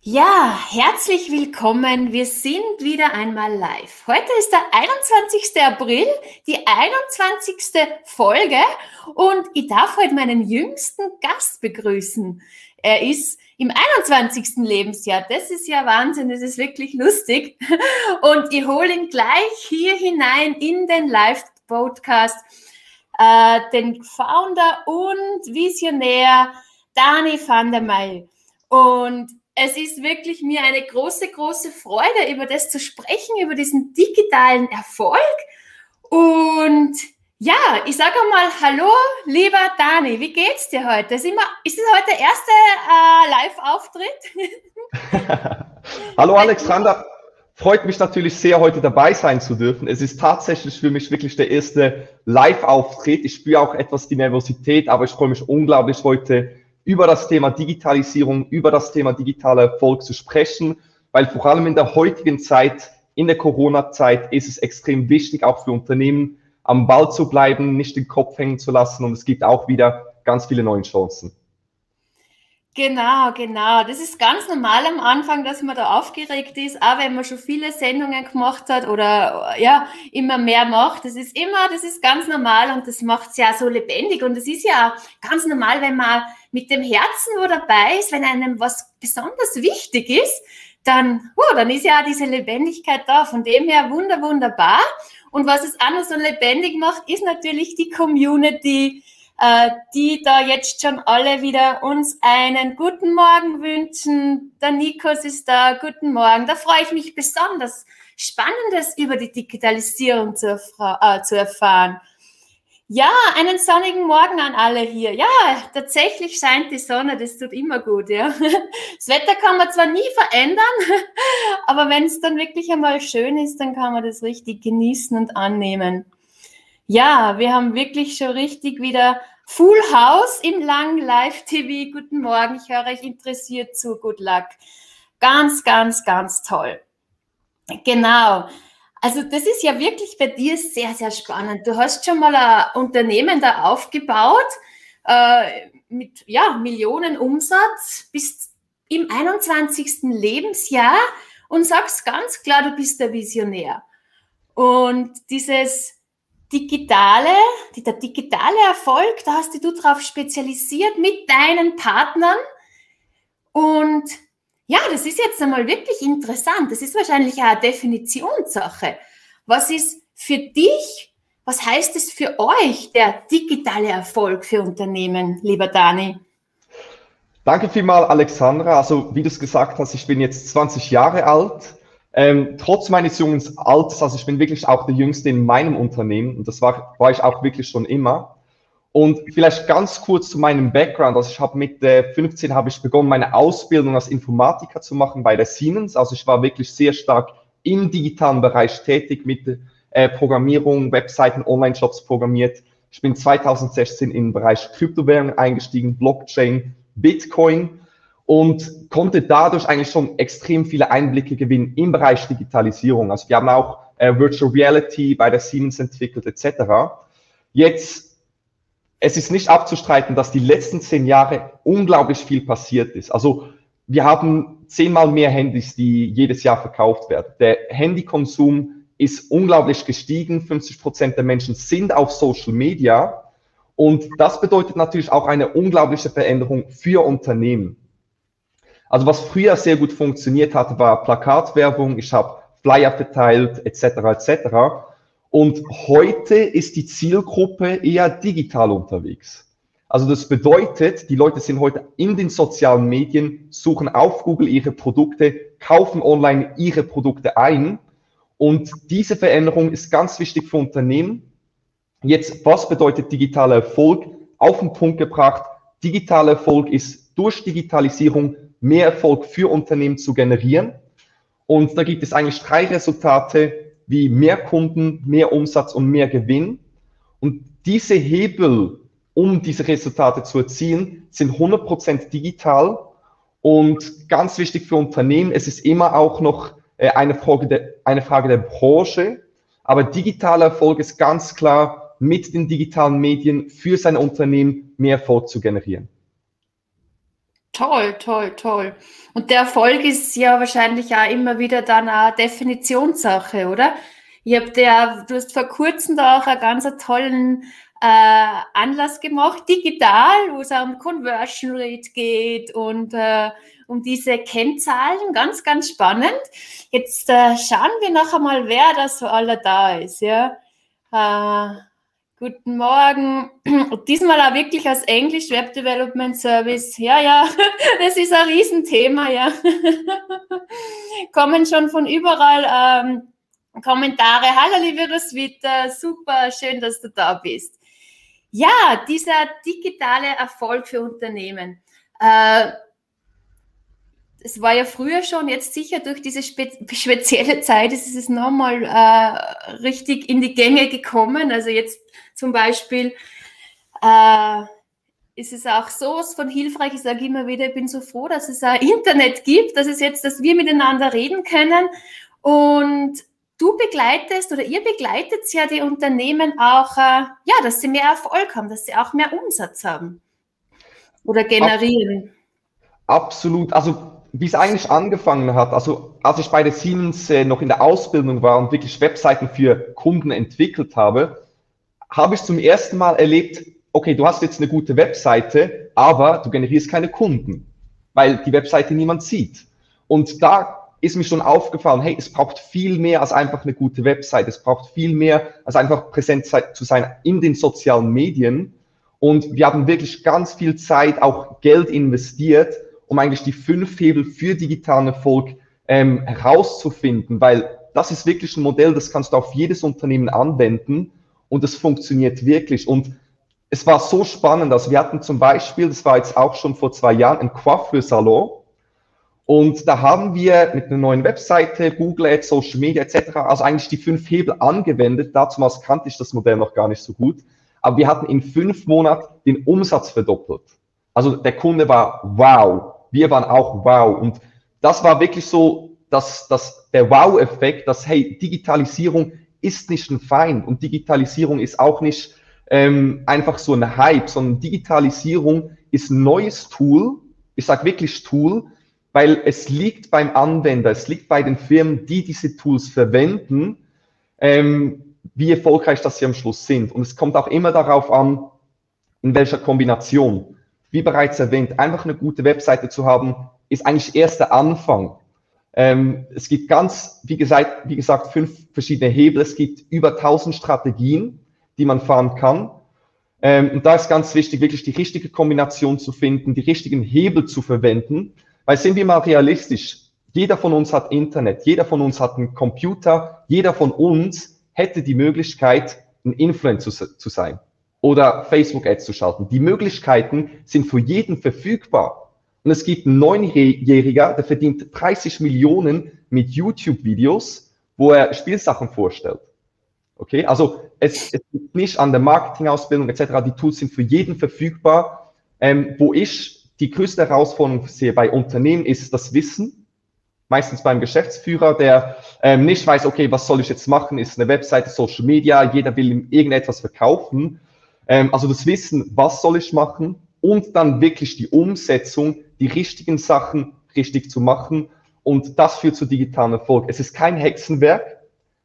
Ja, herzlich willkommen. Wir sind wieder einmal live. Heute ist der 21. April, die 21. Folge und ich darf heute meinen jüngsten Gast begrüßen. Er ist im 21. Lebensjahr. Das ist ja Wahnsinn, das ist wirklich lustig. Und ich hole ihn gleich hier hinein in den Live-Podcast, äh, den Founder und Visionär Dani van der Meij. Und es ist wirklich mir eine große, große Freude, über das zu sprechen, über diesen digitalen Erfolg. Und ja, ich sage mal Hallo, lieber Dani, wie geht's dir heute? Ist, immer, ist es heute der erste äh, Live-Auftritt? Hallo Alexander, freut mich natürlich sehr, heute dabei sein zu dürfen. Es ist tatsächlich für mich wirklich der erste Live-Auftritt. Ich spüre auch etwas die Nervosität, aber ich freue mich unglaublich, heute über das Thema Digitalisierung, über das Thema digitaler Erfolg zu sprechen, weil vor allem in der heutigen Zeit, in der Corona-Zeit, ist es extrem wichtig, auch für Unternehmen am Ball zu bleiben, nicht den Kopf hängen zu lassen und es gibt auch wieder ganz viele neue Chancen. Genau, genau. Das ist ganz normal am Anfang, dass man da aufgeregt ist, auch wenn man schon viele Sendungen gemacht hat oder ja, immer mehr macht. Das ist immer, das ist ganz normal und das macht es ja so lebendig. Und es ist ja ganz normal, wenn man mit dem Herzen wo dabei ist, wenn einem was besonders wichtig ist, dann, oh, dann ist ja diese Lebendigkeit da. Von dem her wunder, wunderbar. Und was es auch noch so lebendig macht, ist natürlich die Community, äh, die da jetzt schon alle wieder uns einen guten Morgen wünschen. Der Nikos ist da, guten Morgen. Da freue ich mich besonders, Spannendes über die Digitalisierung zu, äh, zu erfahren. Ja, einen sonnigen Morgen an alle hier. Ja, tatsächlich scheint die Sonne, das tut immer gut, ja. Das Wetter kann man zwar nie verändern, aber wenn es dann wirklich einmal schön ist, dann kann man das richtig genießen und annehmen. Ja, wir haben wirklich schon richtig wieder Full House im Lang Live TV. Guten Morgen, ich höre euch interessiert zu. Good luck. Ganz, ganz, ganz toll. Genau. Also das ist ja wirklich bei dir sehr, sehr spannend. Du hast schon mal ein Unternehmen da aufgebaut äh, mit ja, Millionen Umsatz bis im 21. Lebensjahr und sagst ganz klar, du bist der Visionär. Und dieses digitale, der digitale Erfolg, da hast du drauf spezialisiert mit deinen Partnern. Und ja, das ist jetzt einmal wirklich interessant. Das ist wahrscheinlich auch eine Definitionssache. Was ist für dich, was heißt es für euch, der digitale Erfolg für Unternehmen, lieber Dani? Danke vielmals, Alexandra. Also, wie du es gesagt hast, ich bin jetzt 20 Jahre alt ähm, trotz meines jungen Alters, also ich bin wirklich auch der Jüngste in meinem Unternehmen und das war, war ich auch wirklich schon immer. Und vielleicht ganz kurz zu meinem Background. Also ich habe mit äh, 15 habe ich begonnen, meine Ausbildung als Informatiker zu machen bei der Siemens. Also ich war wirklich sehr stark im digitalen Bereich tätig mit äh, Programmierung, Webseiten, Online-Shops programmiert. Ich bin 2016 im Bereich Kryptowährung eingestiegen, Blockchain, Bitcoin und konnte dadurch eigentlich schon extrem viele Einblicke gewinnen im Bereich Digitalisierung. Also wir haben auch äh, Virtual Reality bei der Siemens entwickelt etc. Jetzt, es ist nicht abzustreiten, dass die letzten zehn Jahre unglaublich viel passiert ist. Also wir haben zehnmal mehr Handys, die jedes Jahr verkauft werden. Der Handykonsum ist unglaublich gestiegen. 50 Prozent der Menschen sind auf Social Media. Und das bedeutet natürlich auch eine unglaubliche Veränderung für Unternehmen. Also was früher sehr gut funktioniert hat, war Plakatwerbung, ich habe Flyer verteilt, etc. etc. Und heute ist die Zielgruppe eher digital unterwegs. Also das bedeutet, die Leute sind heute in den sozialen Medien, suchen auf Google ihre Produkte, kaufen online ihre Produkte ein. Und diese Veränderung ist ganz wichtig für Unternehmen. Jetzt, was bedeutet digitaler Erfolg? Auf den Punkt gebracht, digitaler Erfolg ist durch Digitalisierung mehr Erfolg für Unternehmen zu generieren. Und da gibt es eigentlich drei Resultate wie mehr Kunden, mehr Umsatz und mehr Gewinn. Und diese Hebel, um diese Resultate zu erzielen, sind 100% digital. Und ganz wichtig für Unternehmen, es ist immer auch noch äh, eine Frage der, eine Frage der Branche. Aber digitaler Erfolg ist ganz klar, mit den digitalen Medien für sein Unternehmen mehr Erfolg zu generieren. Toll, toll, toll. Und der Erfolg ist ja wahrscheinlich auch immer wieder dann eine Definitionssache, oder? Ich habe der, du hast vor kurzem da auch einen ganz tollen äh, Anlass gemacht, digital, wo es auch um Conversion Rate geht und äh, um diese Kennzahlen. Ganz, ganz spannend. Jetzt äh, schauen wir noch einmal, wer da so alle da ist. Ja? Äh, guten Morgen. Und diesmal auch wirklich als Englisch Web Development Service. Ja, ja, das ist ein Riesenthema, ja. Kommen schon von überall ähm, Kommentare. Hallo, liebe Roswitha, super, schön, dass du da bist. Ja, dieser digitale Erfolg für Unternehmen. Äh, es war ja früher schon, jetzt sicher durch diese spe spezielle Zeit ist es nochmal äh, richtig in die Gänge gekommen. Also jetzt zum Beispiel äh, ist es auch so von hilfreich. Ich sage immer wieder, ich bin so froh, dass es ein Internet gibt, dass es jetzt, dass wir miteinander reden können. Und du begleitest oder ihr begleitet ja die Unternehmen auch, äh, ja, dass sie mehr Erfolg haben, dass sie auch mehr Umsatz haben oder generieren. Absolut. Also wie es eigentlich angefangen hat, also als ich bei der Siemens äh, noch in der Ausbildung war und wirklich Webseiten für Kunden entwickelt habe, habe ich zum ersten Mal erlebt, okay, du hast jetzt eine gute Webseite, aber du generierst keine Kunden, weil die Webseite niemand sieht. Und da ist mir schon aufgefallen, hey, es braucht viel mehr als einfach eine gute Website. Es braucht viel mehr als einfach präsent zu sein in den sozialen Medien. Und wir haben wirklich ganz viel Zeit, auch Geld investiert, um eigentlich die fünf Hebel für digitalen Erfolg ähm, herauszufinden, weil das ist wirklich ein Modell, das kannst du auf jedes Unternehmen anwenden und es funktioniert wirklich. Und es war so spannend, also wir hatten zum Beispiel, das war jetzt auch schon vor zwei Jahren, ein Coiffeur-Salon und da haben wir mit einer neuen Webseite, Google Ads, Social Media etc., also eigentlich die fünf Hebel angewendet. Dazu kannte ich das Modell noch gar nicht so gut. Aber wir hatten in fünf Monaten den Umsatz verdoppelt. Also der Kunde war wow. Wir waren auch wow. Und das war wirklich so, dass, dass der Wow-Effekt, dass hey, Digitalisierung ist nicht ein Feind und Digitalisierung ist auch nicht ähm, einfach so ein Hype, sondern Digitalisierung ist ein neues Tool. Ich sage wirklich Tool, weil es liegt beim Anwender, es liegt bei den Firmen, die diese Tools verwenden, ähm, wie erfolgreich das sie am Schluss sind. Und es kommt auch immer darauf an, in welcher Kombination. Wie bereits erwähnt, einfach eine gute Webseite zu haben, ist eigentlich erst der Anfang. Ähm, es gibt ganz, wie gesagt, wie gesagt, fünf verschiedene Hebel. Es gibt über 1000 Strategien, die man fahren kann. Ähm, und da ist ganz wichtig, wirklich die richtige Kombination zu finden, die richtigen Hebel zu verwenden. Weil sind wir mal realistisch, jeder von uns hat Internet, jeder von uns hat einen Computer, jeder von uns hätte die Möglichkeit, ein Influencer zu sein oder Facebook-Ads zu schalten. Die Möglichkeiten sind für jeden verfügbar. Und es gibt einen Neunjähriger, der verdient 30 Millionen mit YouTube-Videos, wo er Spielsachen vorstellt. Okay, also es, es liegt nicht an der Marketingausbildung etc. Die Tools sind für jeden verfügbar. Ähm, wo ich die größte Herausforderung sehe bei Unternehmen ist das Wissen. Meistens beim Geschäftsführer, der ähm, nicht weiß, okay, was soll ich jetzt machen? Ist eine Webseite, Social Media, jeder will ihm irgendetwas verkaufen. Ähm, also das Wissen, was soll ich machen? Und dann wirklich die Umsetzung, die richtigen Sachen richtig zu machen. Und das führt zu digitalen Erfolg. Es ist kein Hexenwerk.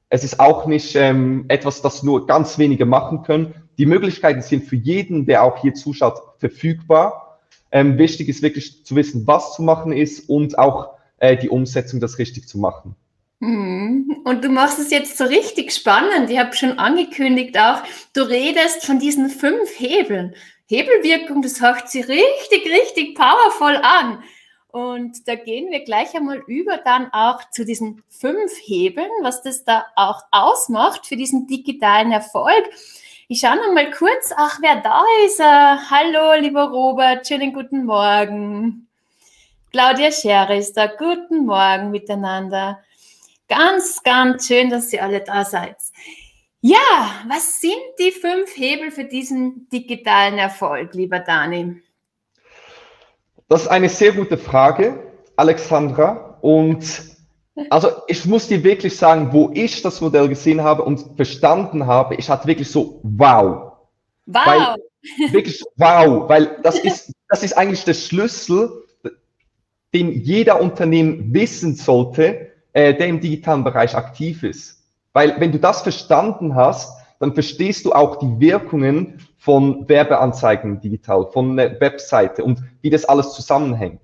Es ist auch nicht ähm, etwas, das nur ganz wenige machen können. Die Möglichkeiten sind für jeden, der auch hier zuschaut, verfügbar. Ähm, wichtig ist wirklich zu wissen, was zu machen ist und auch äh, die Umsetzung, das richtig zu machen. Mhm. Und du machst es jetzt so richtig spannend. Ich habe schon angekündigt auch, du redest von diesen fünf Hebeln. Hebelwirkung, das hört sich richtig, richtig powerful an. Und da gehen wir gleich einmal über dann auch zu diesen fünf Hebeln, was das da auch ausmacht für diesen digitalen Erfolg. Ich schaue noch mal kurz, ach, wer da ist. Äh, hallo, lieber Robert, schönen guten Morgen. Claudia Scher ist da, guten Morgen miteinander. Ganz, ganz schön, dass ihr alle da seid. Ja, was sind die fünf Hebel für diesen digitalen Erfolg, lieber Dani? Das ist eine sehr gute Frage, Alexandra. Und also ich muss dir wirklich sagen, wo ich das Modell gesehen habe und verstanden habe, ich hatte wirklich so wow. Wow. Weil, wirklich wow, weil das ist, das ist eigentlich der Schlüssel, den jeder Unternehmen wissen sollte, äh, der im digitalen Bereich aktiv ist. Weil wenn du das verstanden hast, dann verstehst du auch die Wirkungen von Werbeanzeigen digital, von einer Webseite und wie das alles zusammenhängt.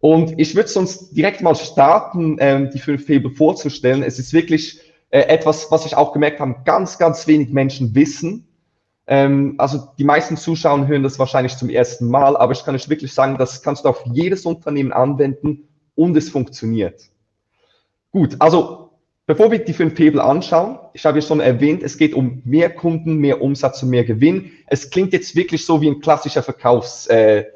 Und ich würde sonst direkt mal starten, ähm, die fünf Hebel vorzustellen. Es ist wirklich äh, etwas, was ich auch gemerkt habe, ganz, ganz wenig Menschen wissen. Ähm, also die meisten Zuschauer hören das wahrscheinlich zum ersten Mal, aber ich kann euch wirklich sagen, das kannst du auf jedes Unternehmen anwenden und es funktioniert. Gut, also bevor wir die fünf Hebel anschauen, ich habe ja schon erwähnt, es geht um mehr Kunden, mehr Umsatz und mehr Gewinn. Es klingt jetzt wirklich so wie ein klassischer Verkaufs, äh,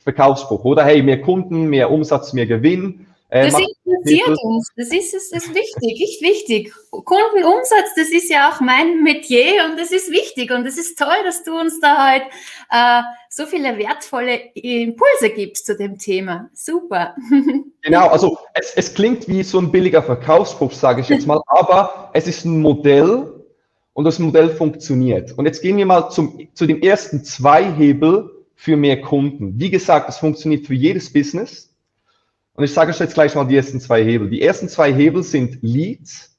Verkaufsspruch, oder? Hey, mehr Kunden, mehr Umsatz, mehr Gewinn. Äh, das interessiert uns. Das ist, das ist wichtig, nicht wichtig. Kundenumsatz, das ist ja auch mein Metier und das ist wichtig. Und es ist toll, dass du uns da halt äh, so viele wertvolle Impulse gibst zu dem Thema. Super. Genau, also es, es klingt wie so ein billiger Verkaufsspruch, sage ich jetzt mal, aber es ist ein Modell und das Modell funktioniert. Und jetzt gehen wir mal zum, zu den ersten zwei Hebel für mehr Kunden. Wie gesagt, es funktioniert für jedes Business. Und ich sage euch jetzt gleich mal die ersten zwei Hebel. Die ersten zwei Hebel sind Leads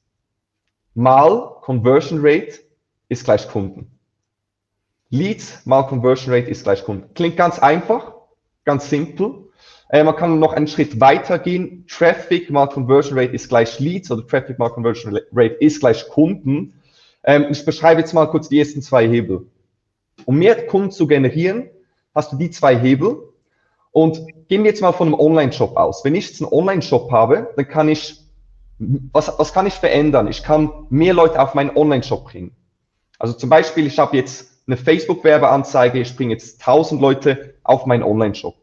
mal Conversion Rate ist gleich Kunden. Leads mal Conversion Rate ist gleich Kunden. Klingt ganz einfach, ganz simpel. Äh, man kann noch einen Schritt weiter gehen. Traffic mal Conversion Rate ist gleich Leads oder Traffic mal Conversion Rate ist gleich Kunden. Ähm, ich beschreibe jetzt mal kurz die ersten zwei Hebel. Um mehr Kunden zu generieren, hast du die zwei Hebel. Und gehen wir jetzt mal von einem Online-Shop aus. Wenn ich jetzt einen Online-Shop habe, dann kann ich, was, was kann ich verändern? Ich kann mehr Leute auf meinen Online-Shop bringen. Also zum Beispiel, ich habe jetzt eine Facebook-Werbeanzeige, ich bringe jetzt 1000 Leute auf meinen Online-Shop.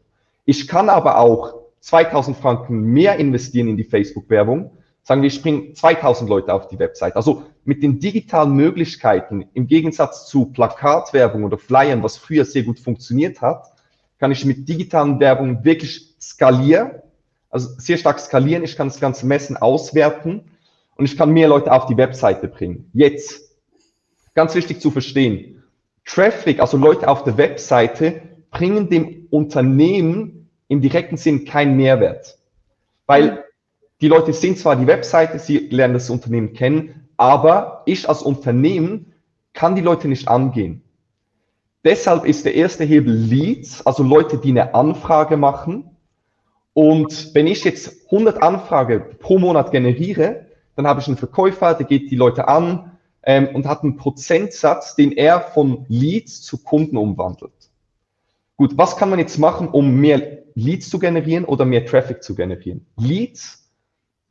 Ich kann aber auch 2000 Franken mehr investieren in die Facebook-Werbung. Sagen wir, ich bringe 2000 Leute auf die Website. Also mit den digitalen Möglichkeiten, im Gegensatz zu Plakatwerbung oder Flyern, was früher sehr gut funktioniert hat, kann ich mit digitalen Werbung wirklich skalieren, also sehr stark skalieren. Ich kann das Ganze messen, auswerten und ich kann mehr Leute auf die Webseite bringen. Jetzt, ganz wichtig zu verstehen, Traffic, also Leute auf der Webseite, bringen dem Unternehmen im direkten Sinn keinen Mehrwert. Weil die Leute sehen zwar die Webseite, sie lernen das Unternehmen kennen, aber ich als Unternehmen kann die Leute nicht angehen. Deshalb ist der erste Hebel Leads, also Leute, die eine Anfrage machen. Und wenn ich jetzt 100 Anfrage pro Monat generiere, dann habe ich einen Verkäufer, der geht die Leute an ähm, und hat einen Prozentsatz, den er von Leads zu Kunden umwandelt. Gut, was kann man jetzt machen, um mehr Leads zu generieren oder mehr Traffic zu generieren? Leads,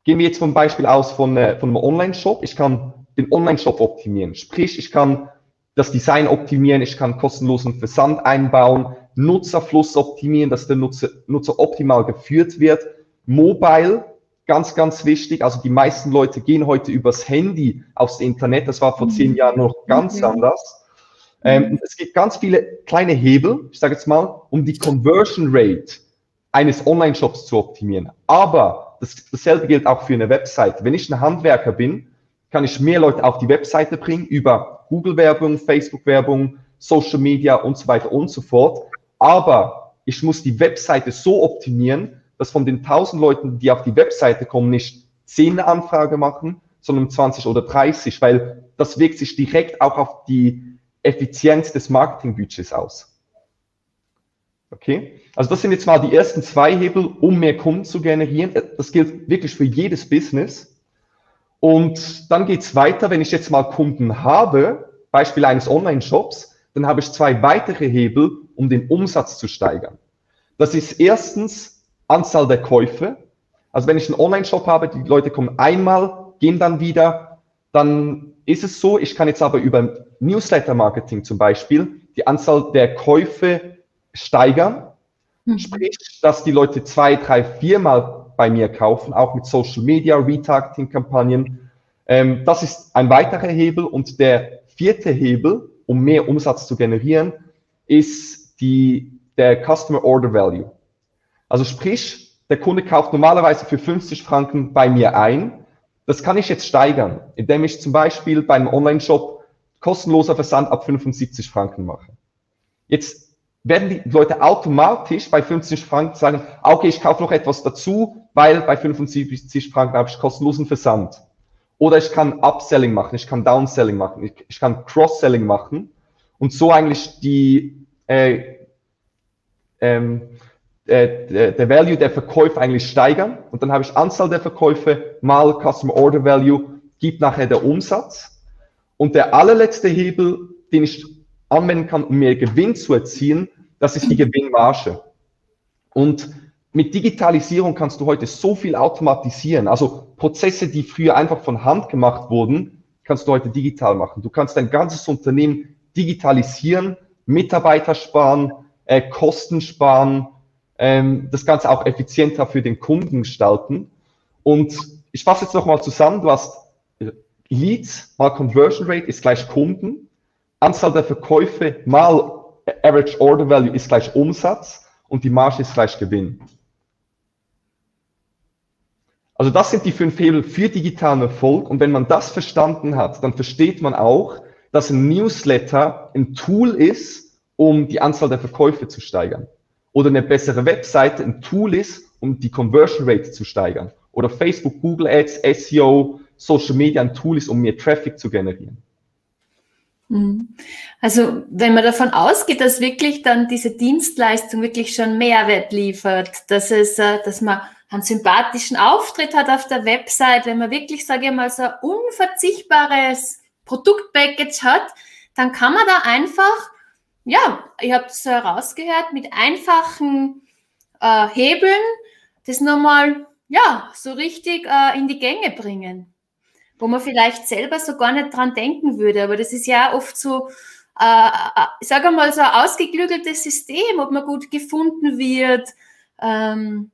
gehen wir jetzt vom Beispiel aus von, äh, von einem Online-Shop. Ich kann den Online-Shop optimieren. Sprich, ich kann das Design optimieren, ich kann kostenlosen Versand einbauen, Nutzerfluss optimieren, dass der Nutzer, Nutzer optimal geführt wird. Mobile, ganz, ganz wichtig. Also die meisten Leute gehen heute übers Handy aufs Internet. Das war vor zehn mhm. Jahren noch ganz okay. anders. Ähm, es gibt ganz viele kleine Hebel, ich sage jetzt mal, um die Conversion Rate eines Online-Shops zu optimieren. Aber das, dasselbe gilt auch für eine Website. Wenn ich ein Handwerker bin, kann ich mehr Leute auf die Webseite bringen über Google-Werbung, Facebook-Werbung, Social Media und so weiter und so fort. Aber ich muss die Webseite so optimieren, dass von den 1000 Leuten, die auf die Webseite kommen, nicht 10 Anfrage machen, sondern 20 oder 30, weil das wirkt sich direkt auch auf die Effizienz des Marketingbudgets aus. Okay? Also das sind jetzt mal die ersten zwei Hebel, um mehr Kunden zu generieren. Das gilt wirklich für jedes Business. Und dann geht's weiter, wenn ich jetzt mal Kunden habe, Beispiel eines Online-Shops, dann habe ich zwei weitere Hebel, um den Umsatz zu steigern. Das ist erstens Anzahl der Käufe. Also wenn ich einen Online-Shop habe, die Leute kommen einmal, gehen dann wieder, dann ist es so, ich kann jetzt aber über Newsletter-Marketing zum Beispiel die Anzahl der Käufe steigern. Mhm. Sprich, dass die Leute zwei, drei, viermal bei mir kaufen, auch mit Social Media, Retargeting-Kampagnen. Ähm, das ist ein weiterer Hebel. Und der vierte Hebel, um mehr Umsatz zu generieren, ist die, der Customer Order Value. Also sprich, der Kunde kauft normalerweise für 50 Franken bei mir ein. Das kann ich jetzt steigern, indem ich zum Beispiel beim Online-Shop kostenloser Versand ab 75 Franken mache. Jetzt werden die Leute automatisch bei 50 Franken sagen, okay, ich kaufe noch etwas dazu, weil bei 75 Franken habe ich kostenlosen Versand. Oder ich kann Upselling machen, ich kann Downselling machen, ich, ich kann Cross-Selling machen und so eigentlich die, äh, ähm, äh, der Value der Verkäufe eigentlich steigern. Und dann habe ich Anzahl der Verkäufe mal Customer Order Value, gibt nachher der Umsatz. Und der allerletzte Hebel, den ich anwenden kann, um mehr Gewinn zu erzielen, das ist die Gewinnmarge. Und mit Digitalisierung kannst du heute so viel automatisieren. Also Prozesse, die früher einfach von Hand gemacht wurden, kannst du heute digital machen. Du kannst dein ganzes Unternehmen digitalisieren, Mitarbeiter sparen, äh, Kosten sparen, ähm, das Ganze auch effizienter für den Kunden gestalten. Und ich fasse jetzt nochmal zusammen, du hast äh, Leads mal Conversion Rate ist gleich Kunden, Anzahl der Verkäufe mal Average Order Value ist gleich Umsatz und die Marge ist gleich Gewinn. Also das sind die fünf Hebel für digitalen Erfolg. Und wenn man das verstanden hat, dann versteht man auch, dass ein Newsletter ein Tool ist, um die Anzahl der Verkäufe zu steigern. Oder eine bessere Webseite ein Tool ist, um die Conversion Rate zu steigern. Oder Facebook, Google Ads, SEO, Social Media ein Tool ist, um mehr Traffic zu generieren. Mhm. Also wenn man davon ausgeht, dass wirklich dann diese Dienstleistung wirklich schon Mehrwert liefert, dass es, äh, dass man einen sympathischen Auftritt hat auf der Website, wenn man wirklich, sage ich mal, so ein unverzichtbares Produktpackage hat, dann kann man da einfach, ja, ich habe es herausgehört, mit einfachen äh, Hebeln das nochmal, ja, so richtig äh, in die Gänge bringen wo man vielleicht selber so gar nicht dran denken würde. Aber das ist ja oft so, äh, äh ich sage mal, so ein ausgeklügeltes System, ob man gut gefunden wird. Ähm,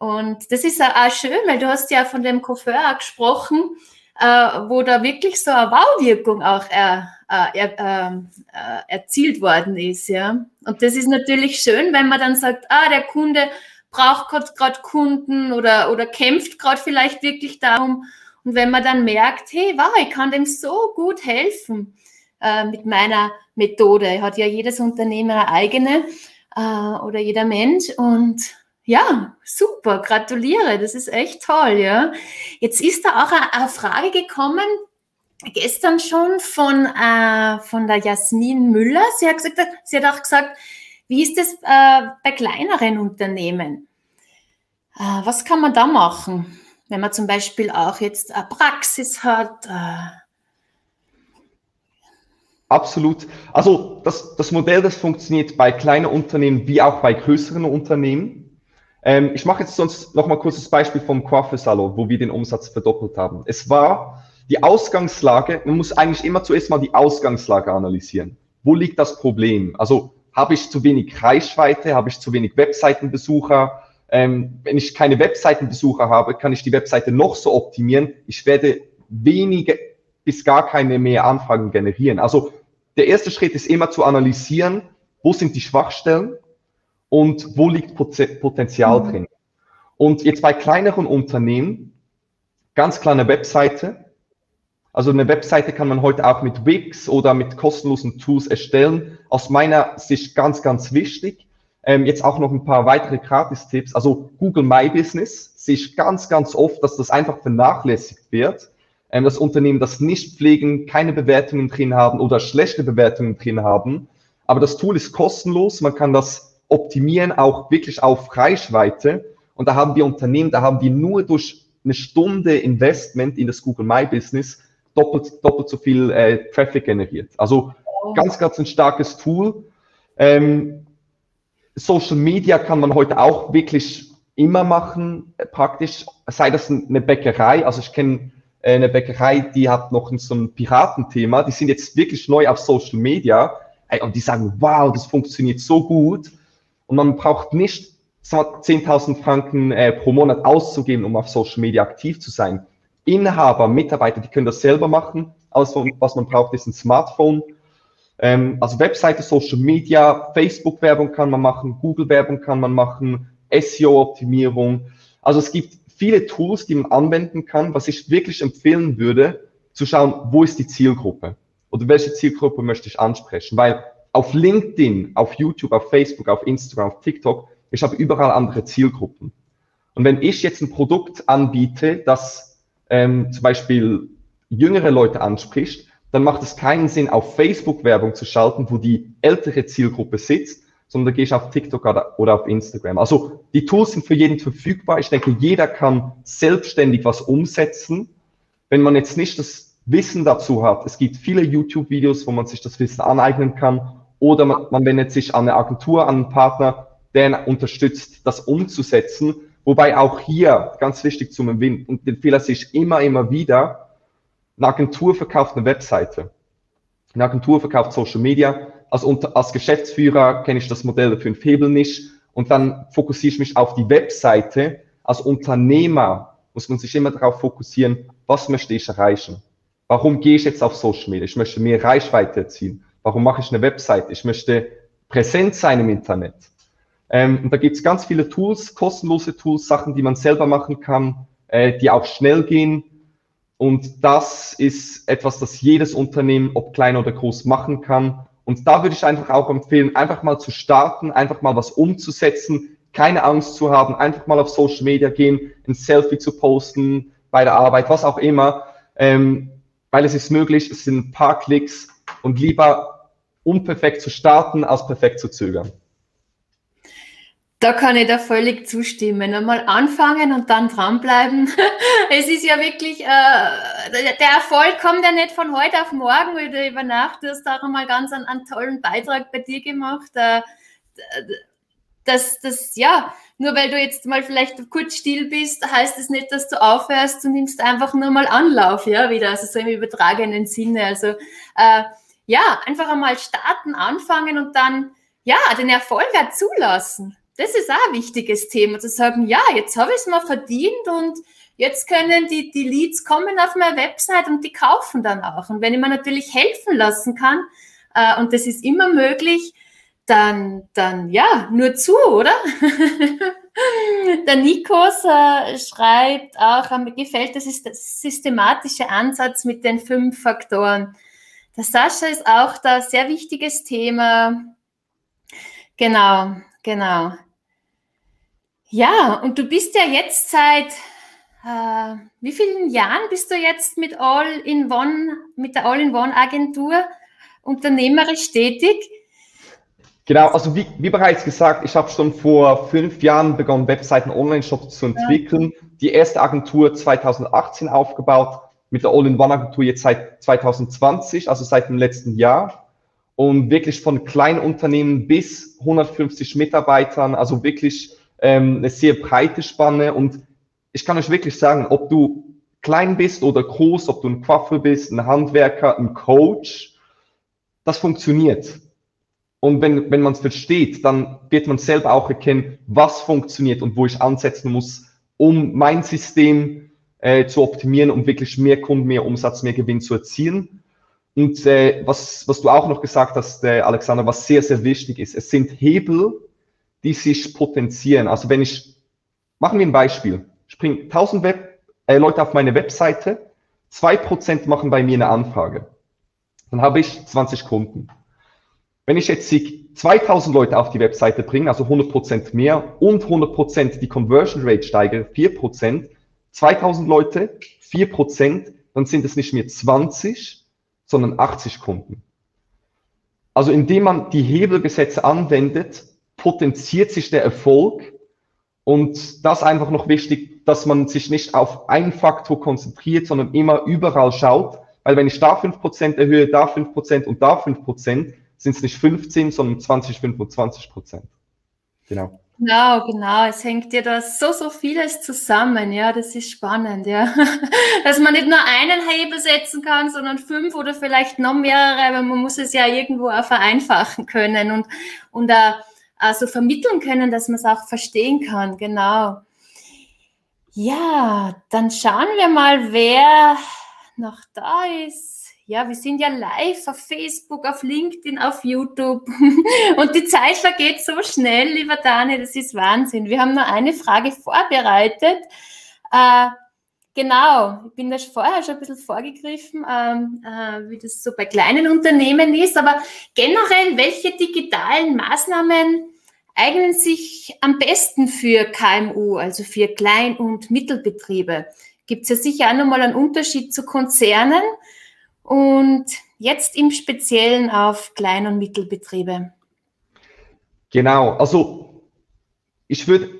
und das ist auch schön, weil du hast ja von dem Coiffeur gesprochen, äh, wo da wirklich so eine Wow-Wirkung auch er, äh, er, ähm, äh, erzielt worden ist. Ja? Und das ist natürlich schön, wenn man dann sagt, ah, der Kunde braucht gerade Kunden oder, oder kämpft gerade vielleicht wirklich darum, und wenn man dann merkt, hey, wow, ich kann dem so gut helfen äh, mit meiner Methode, hat ja jedes Unternehmen eine eigene äh, oder jeder Mensch und ja, super, gratuliere, das ist echt toll, ja. Jetzt ist da auch eine, Frage gekommen, gestern schon von, äh, von der Jasmin Müller. Sie hat, gesagt, sie hat auch gesagt, wie ist es äh, bei kleineren Unternehmen? Äh, was kann man da machen? wenn man zum Beispiel auch jetzt eine Praxis hat. Äh Absolut. Also das, das Modell, das funktioniert bei kleinen Unternehmen wie auch bei größeren Unternehmen. Ähm, ich mache jetzt sonst noch mal kurz das Beispiel vom Coiffeursalon, wo wir den Umsatz verdoppelt haben. Es war die Ausgangslage, man muss eigentlich immer zuerst mal die Ausgangslage analysieren. Wo liegt das Problem? Also habe ich zu wenig Reichweite, habe ich zu wenig Webseitenbesucher, ähm, wenn ich keine Webseitenbesucher habe, kann ich die Webseite noch so optimieren. Ich werde wenige bis gar keine mehr Anfragen generieren. Also der erste Schritt ist immer zu analysieren, wo sind die Schwachstellen und wo liegt Potenzial mhm. drin. Und jetzt bei kleineren Unternehmen, ganz kleine Webseite. Also eine Webseite kann man heute auch mit Wix oder mit kostenlosen Tools erstellen. Aus meiner Sicht ganz, ganz wichtig. Ähm, jetzt auch noch ein paar weitere Gratis-Tipps. Also Google My Business sehe ich ganz, ganz oft, dass das einfach vernachlässigt wird. Ähm, dass Unternehmen das nicht pflegen, keine Bewertungen drin haben oder schlechte Bewertungen drin haben. Aber das Tool ist kostenlos. Man kann das optimieren, auch wirklich auf Reichweite. Und da haben wir Unternehmen, da haben wir nur durch eine Stunde Investment in das Google My Business doppelt, doppelt so viel äh, Traffic generiert. Also ganz, ganz ein starkes Tool. Ähm, Social Media kann man heute auch wirklich immer machen, äh, praktisch, sei das eine Bäckerei, also ich kenne äh, eine Bäckerei, die hat noch so ein Piratenthema, die sind jetzt wirklich neu auf Social Media und die sagen, wow, das funktioniert so gut und man braucht nicht 10.000 Franken äh, pro Monat auszugeben, um auf Social Media aktiv zu sein. Inhaber, Mitarbeiter, die können das selber machen. Alles, was man braucht, ist ein Smartphone ähm, also Webseite, Social Media, Facebook-Werbung kann man machen, Google-Werbung kann man machen, SEO-Optimierung. Also es gibt viele Tools, die man anwenden kann. Was ich wirklich empfehlen würde, zu schauen, wo ist die Zielgruppe oder welche Zielgruppe möchte ich ansprechen, weil auf LinkedIn, auf YouTube, auf Facebook, auf Instagram, auf TikTok, ich habe überall andere Zielgruppen. Und wenn ich jetzt ein Produkt anbiete, das ähm, zum Beispiel jüngere Leute anspricht, dann macht es keinen Sinn, auf Facebook Werbung zu schalten, wo die ältere Zielgruppe sitzt, sondern da gehe ich auf TikTok oder, auf Instagram. Also die Tools sind für jeden verfügbar. Ich denke, jeder kann selbstständig was umsetzen. Wenn man jetzt nicht das Wissen dazu hat, es gibt viele YouTube-Videos, wo man sich das Wissen aneignen kann, oder man, man wendet sich an eine Agentur, an einen Partner, der unterstützt, das umzusetzen. Wobei auch hier, ganz wichtig zum Erwähnen, und den Fehler sehe ich immer, immer wieder, eine Agentur verkauft eine Webseite. Eine Agentur verkauft Social Media. Als, als Geschäftsführer kenne ich das Modell der fünf Hebel nicht. Und dann fokussiere ich mich auf die Webseite. Als Unternehmer muss man sich immer darauf fokussieren, was möchte ich erreichen? Warum gehe ich jetzt auf Social Media? Ich möchte mehr Reichweite erzielen. Warum mache ich eine Webseite? Ich möchte präsent sein im Internet. Ähm, und da gibt es ganz viele Tools, kostenlose Tools, Sachen, die man selber machen kann, äh, die auch schnell gehen. Und das ist etwas, das jedes Unternehmen, ob klein oder groß, machen kann. Und da würde ich einfach auch empfehlen, einfach mal zu starten, einfach mal was umzusetzen, keine Angst zu haben, einfach mal auf Social Media gehen, ein Selfie zu posten, bei der Arbeit, was auch immer, ähm, weil es ist möglich, es sind ein paar Klicks und lieber unperfekt zu starten, als perfekt zu zögern. Da kann ich da völlig zustimmen. Einmal anfangen und dann dranbleiben. es ist ja wirklich, äh, der Erfolg kommt ja nicht von heute auf morgen oder über Nacht. Du hast auch einmal ganz einen, einen tollen Beitrag bei dir gemacht. Äh, dass das, ja, nur weil du jetzt mal vielleicht kurz still bist, heißt es das nicht, dass du aufhörst, du nimmst einfach nur mal Anlauf, ja, wieder, also so im übertragenen Sinne. Also, äh, ja, einfach einmal starten, anfangen und dann, ja, den Erfolg auch zulassen das ist auch ein wichtiges Thema, zu sagen, ja, jetzt habe ich es mal verdient und jetzt können die, die Leads kommen auf meine Website und die kaufen dann auch. Und wenn ich mir natürlich helfen lassen kann, äh, und das ist immer möglich, dann, dann ja, nur zu, oder? Der Nikos äh, schreibt auch, mir gefällt das ist das systematische Ansatz mit den fünf Faktoren. Der Sascha ist auch da sehr wichtiges Thema. Genau, genau. Ja, und du bist ja jetzt seit äh, wie vielen Jahren bist du jetzt mit All-in-One, mit der All-in-One-Agentur unternehmerisch tätig? Genau, also wie, wie bereits gesagt, ich habe schon vor fünf Jahren begonnen, Webseiten Online-Shops zu entwickeln. Ja. Die erste Agentur 2018 aufgebaut, mit der All-in-One-Agentur jetzt seit 2020, also seit dem letzten Jahr. Und wirklich von Kleinunternehmen bis 150 Mitarbeitern, also wirklich ähm, eine sehr breite Spanne und ich kann euch wirklich sagen, ob du klein bist oder groß, ob du ein Quaffer bist, ein Handwerker, ein Coach, das funktioniert. Und wenn, wenn man es versteht, dann wird man selber auch erkennen, was funktioniert und wo ich ansetzen muss, um mein System äh, zu optimieren, um wirklich mehr Kunden, mehr Umsatz, mehr Gewinn zu erzielen. Und äh, was, was du auch noch gesagt hast, äh, Alexander, was sehr, sehr wichtig ist, es sind Hebel, die sich potenzieren. Also wenn ich, machen wir ein Beispiel, ich bringe 1000 Web, äh, Leute auf meine Webseite, 2% machen bei mir eine Anfrage. Dann habe ich 20 Kunden. Wenn ich jetzt 2000 Leute auf die Webseite bringe, also 100% mehr und 100% die Conversion Rate steigere, 4%, 2000 Leute, 4%, dann sind es nicht mehr 20, sondern 80 Kunden. Also indem man die Hebelgesetze anwendet, potenziert sich der Erfolg. Und das einfach noch wichtig, dass man sich nicht auf einen Faktor konzentriert, sondern immer überall schaut. Weil wenn ich da fünf Prozent erhöhe, da fünf Prozent und da fünf Prozent, sind es nicht 15, sondern 20, 25 Prozent. Genau. Genau, genau. Es hängt ja da so, so vieles zusammen. Ja, das ist spannend, ja. Dass man nicht nur einen Hebel setzen kann, sondern fünf oder vielleicht noch mehrere, aber man muss es ja irgendwo auch vereinfachen können und, und uh, also vermitteln können, dass man es auch verstehen kann. Genau. Ja, dann schauen wir mal, wer noch da ist. Ja, wir sind ja live auf Facebook, auf LinkedIn, auf YouTube. Und die Zeit vergeht so schnell, lieber Dani, das ist Wahnsinn. Wir haben nur eine Frage vorbereitet. Äh, Genau, ich bin da vorher schon ein bisschen vorgegriffen, ähm, äh, wie das so bei kleinen Unternehmen ist, aber generell, welche digitalen Maßnahmen eignen sich am besten für KMU, also für Klein- und Mittelbetriebe? Gibt es ja sicher auch nochmal einen Unterschied zu Konzernen und jetzt im Speziellen auf Klein- und Mittelbetriebe. Genau, also ich würde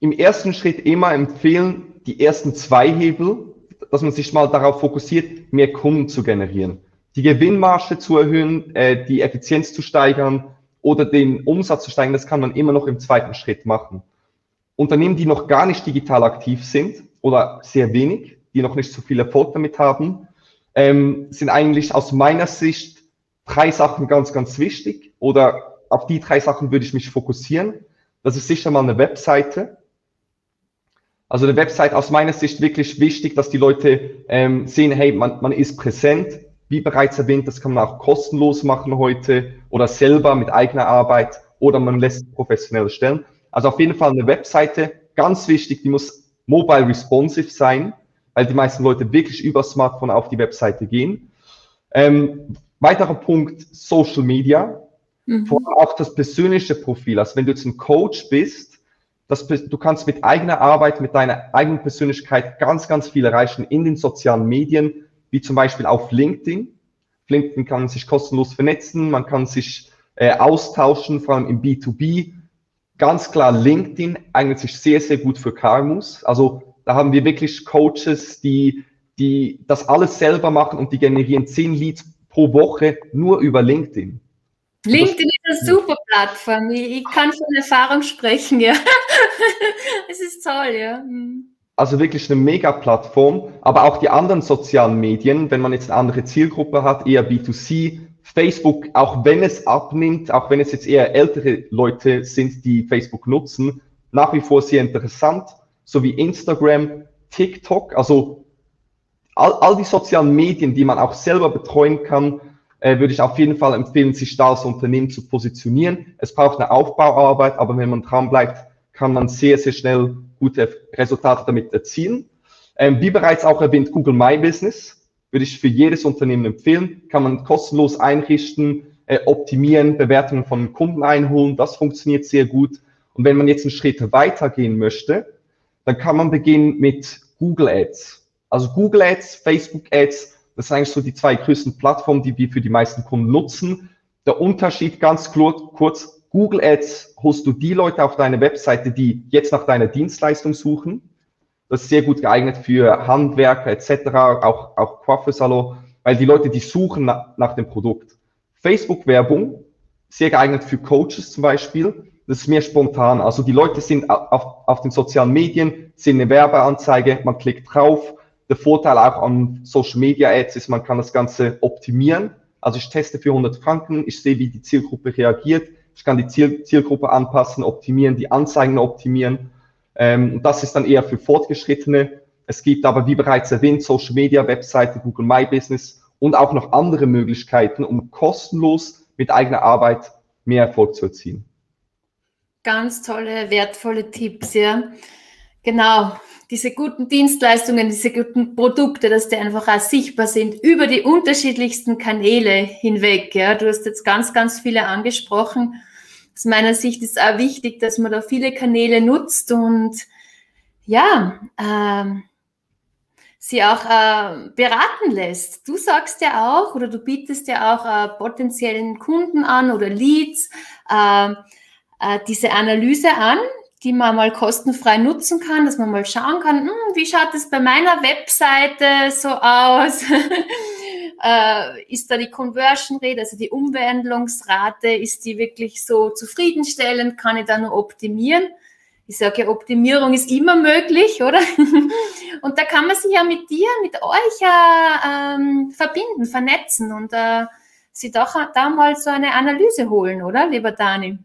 im ersten Schritt immer empfehlen, die ersten zwei Hebel, dass man sich mal darauf fokussiert, mehr Kunden zu generieren, die Gewinnmarge zu erhöhen, äh, die Effizienz zu steigern oder den Umsatz zu steigern, das kann man immer noch im zweiten Schritt machen. Unternehmen, die noch gar nicht digital aktiv sind oder sehr wenig, die noch nicht so viel Erfolg damit haben, ähm, sind eigentlich aus meiner Sicht drei Sachen ganz, ganz wichtig oder auf die drei Sachen würde ich mich fokussieren. Das ist sicher mal eine Webseite, also eine Website aus meiner Sicht wirklich wichtig, dass die Leute ähm, sehen, hey, man, man ist präsent. Wie bereits erwähnt, das kann man auch kostenlos machen heute oder selber mit eigener Arbeit oder man lässt professionell stellen. Also auf jeden Fall eine Webseite, ganz wichtig, die muss mobile responsive sein, weil die meisten Leute wirklich über Smartphone auf die Webseite gehen. Ähm, weiterer Punkt, Social Media. Mhm. Vor allem auch das persönliche Profil. Also wenn du jetzt ein Coach bist, dass du kannst mit eigener Arbeit, mit deiner eigenen Persönlichkeit ganz, ganz viel erreichen in den sozialen Medien, wie zum Beispiel auf LinkedIn. LinkedIn kann sich kostenlos vernetzen, man kann sich äh, austauschen, vor allem im B2B. Ganz klar, LinkedIn eignet sich sehr, sehr gut für KMUs. Also da haben wir wirklich Coaches, die, die das alles selber machen und die generieren zehn Leads pro Woche nur über LinkedIn. LinkedIn ist eine super Plattform. Ich, kann von Erfahrung sprechen, ja. es ist toll, ja. Hm. Also wirklich eine Mega-Plattform, aber auch die anderen sozialen Medien, wenn man jetzt eine andere Zielgruppe hat, eher B2C, Facebook, auch wenn es abnimmt, auch wenn es jetzt eher ältere Leute sind, die Facebook nutzen, nach wie vor sehr interessant, sowie Instagram, TikTok, also all, all die sozialen Medien, die man auch selber betreuen kann, äh, würde ich auf jeden Fall empfehlen, sich da als Unternehmen zu positionieren. Es braucht eine Aufbauarbeit, aber wenn man dran bleibt, kann man sehr, sehr schnell gute Resultate damit erzielen. Ähm, wie bereits auch erwähnt, Google My Business würde ich für jedes Unternehmen empfehlen. Kann man kostenlos einrichten, äh, optimieren, Bewertungen von Kunden einholen. Das funktioniert sehr gut. Und wenn man jetzt einen Schritt weitergehen möchte, dann kann man beginnen mit Google Ads. Also Google Ads, Facebook Ads, das sind eigentlich so die zwei größten Plattformen, die wir für die meisten Kunden nutzen. Der Unterschied ganz kurz, Google Ads holst du die Leute auf deine Webseite, die jetzt nach deiner Dienstleistung suchen. Das ist sehr gut geeignet für Handwerker etc., auch, auch Coiffeursalon, weil die Leute, die suchen nach, nach dem Produkt. Facebook-Werbung, sehr geeignet für Coaches zum Beispiel. Das ist mehr spontan. Also die Leute sind auf, auf den sozialen Medien, sehen eine Werbeanzeige, man klickt drauf, der Vorteil auch an Social Media Ads ist, man kann das Ganze optimieren. Also ich teste für 100 Franken, ich sehe, wie die Zielgruppe reagiert. Ich kann die Ziel Zielgruppe anpassen, optimieren, die Anzeigen optimieren. Ähm, das ist dann eher für Fortgeschrittene. Es gibt aber, wie bereits erwähnt, Social Media, Webseite, Google My Business und auch noch andere Möglichkeiten, um kostenlos mit eigener Arbeit mehr Erfolg zu erzielen. Ganz tolle, wertvolle Tipps, ja. Genau diese guten Dienstleistungen, diese guten Produkte, dass die einfach auch sichtbar sind über die unterschiedlichsten Kanäle hinweg. Ja, du hast jetzt ganz, ganz viele angesprochen. Aus meiner Sicht ist auch wichtig, dass man da viele Kanäle nutzt und ja, ähm, sie auch äh, beraten lässt. Du sagst ja auch oder du bietest ja auch äh, potenziellen Kunden an oder Leads äh, äh diese Analyse an, die man mal kostenfrei nutzen kann, dass man mal schauen kann, hm, wie schaut es bei meiner Webseite so aus? äh, ist da die Conversion Rate, also die Umwandlungsrate, ist die wirklich so zufriedenstellend? Kann ich da nur optimieren? Ich sage ja, Optimierung ist immer möglich, oder? und da kann man sich ja mit dir, mit euch äh, ähm, verbinden, vernetzen und äh, sich doch da mal so eine Analyse holen, oder, lieber Dani?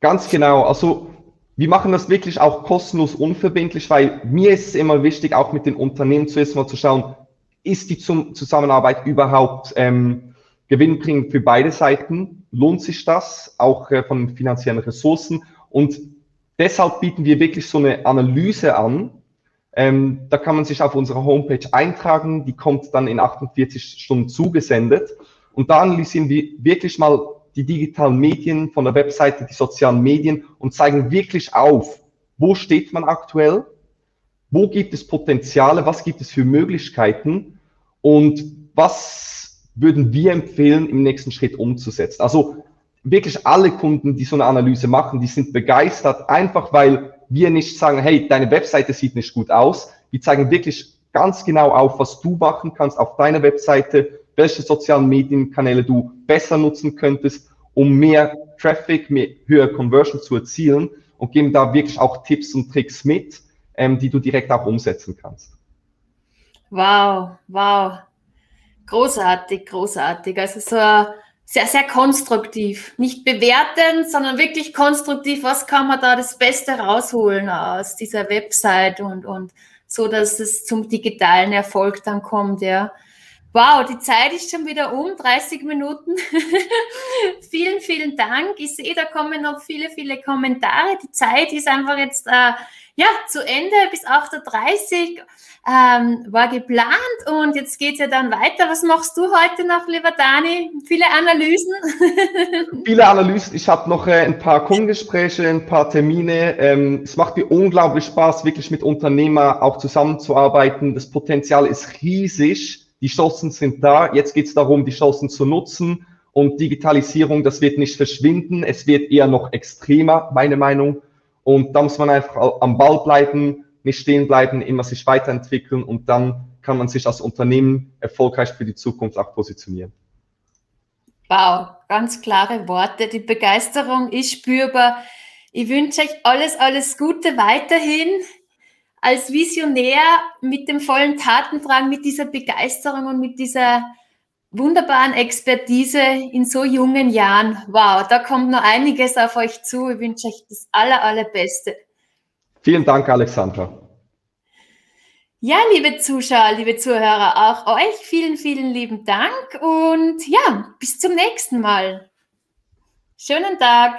Ganz genau. Also wir machen das wirklich auch kostenlos unverbindlich, weil mir ist es immer wichtig, auch mit den Unternehmen zuerst mal zu schauen, ist die Zusammenarbeit überhaupt ähm, gewinnbringend für beide Seiten? Lohnt sich das auch äh, von finanziellen Ressourcen? Und deshalb bieten wir wirklich so eine Analyse an, Ähm, da kann man sich auf unserer Homepage eintragen, die kommt dann in 48 Stunden zugesendet. Und da analysieren wir wirklich mal die digitalen Medien von der Webseite, die sozialen Medien und zeigen wirklich auf, wo steht man aktuell, wo gibt es Potenziale, was gibt es für Möglichkeiten und was würden wir empfehlen, im nächsten Schritt umzusetzen. Also wirklich alle Kunden, die so eine Analyse machen, die sind begeistert, einfach weil wir nicht sagen, hey, deine Webseite sieht nicht gut aus. Wir zeigen wirklich ganz genau auf, was du machen kannst auf deiner Webseite, welche sozialen Medienkanäle du besser nutzen könntest, um mehr Traffic, mehr höhere Conversion zu erzielen und geben da wirklich auch Tipps und Tricks mit, ähm, die du direkt auch umsetzen kannst. Wow, wow. Großartig, großartig. Also so sehr, sehr konstruktiv. Nicht bewertend, sondern wirklich konstruktiv. Was kann man da das Beste rausholen aus dieser Website und, und so, dass es zum digitalen Erfolg dann kommt, ja. Wow, die Zeit ist schon wieder um, 30 Minuten. vielen, vielen Dank. Ich sehe, da kommen noch viele, viele Kommentare. Die Zeit ist einfach jetzt äh, ja, zu Ende bis 8.30 Uhr ähm, war geplant und jetzt geht es ja dann weiter. Was machst du heute noch, lieber Dani? Viele Analysen? Viele Analysen. Ich habe noch äh, ein paar Kundengespräche, ein paar Termine. Ähm, es macht mir unglaublich Spaß, wirklich mit Unternehmer auch zusammenzuarbeiten. Das Potenzial ist riesig. Die Chancen sind da. Jetzt geht es darum, die Chancen zu nutzen. Und Digitalisierung, das wird nicht verschwinden. Es wird eher noch extremer, meine Meinung. Und da muss man einfach am Ball bleiben, nicht stehen bleiben, immer sich weiterentwickeln und dann kann man sich als Unternehmen erfolgreich für die Zukunft auch positionieren. Wow, ganz klare Worte. Die Begeisterung ist spürbar. Ich wünsche euch alles, alles Gute weiterhin. Als Visionär mit dem vollen Tatendrang, mit dieser Begeisterung und mit dieser wunderbaren Expertise in so jungen Jahren. Wow, da kommt noch einiges auf euch zu. Ich wünsche euch das aller, allerbeste. Vielen Dank, Alexandra. Ja, liebe Zuschauer, liebe Zuhörer, auch euch vielen, vielen lieben Dank und ja, bis zum nächsten Mal. Schönen Tag.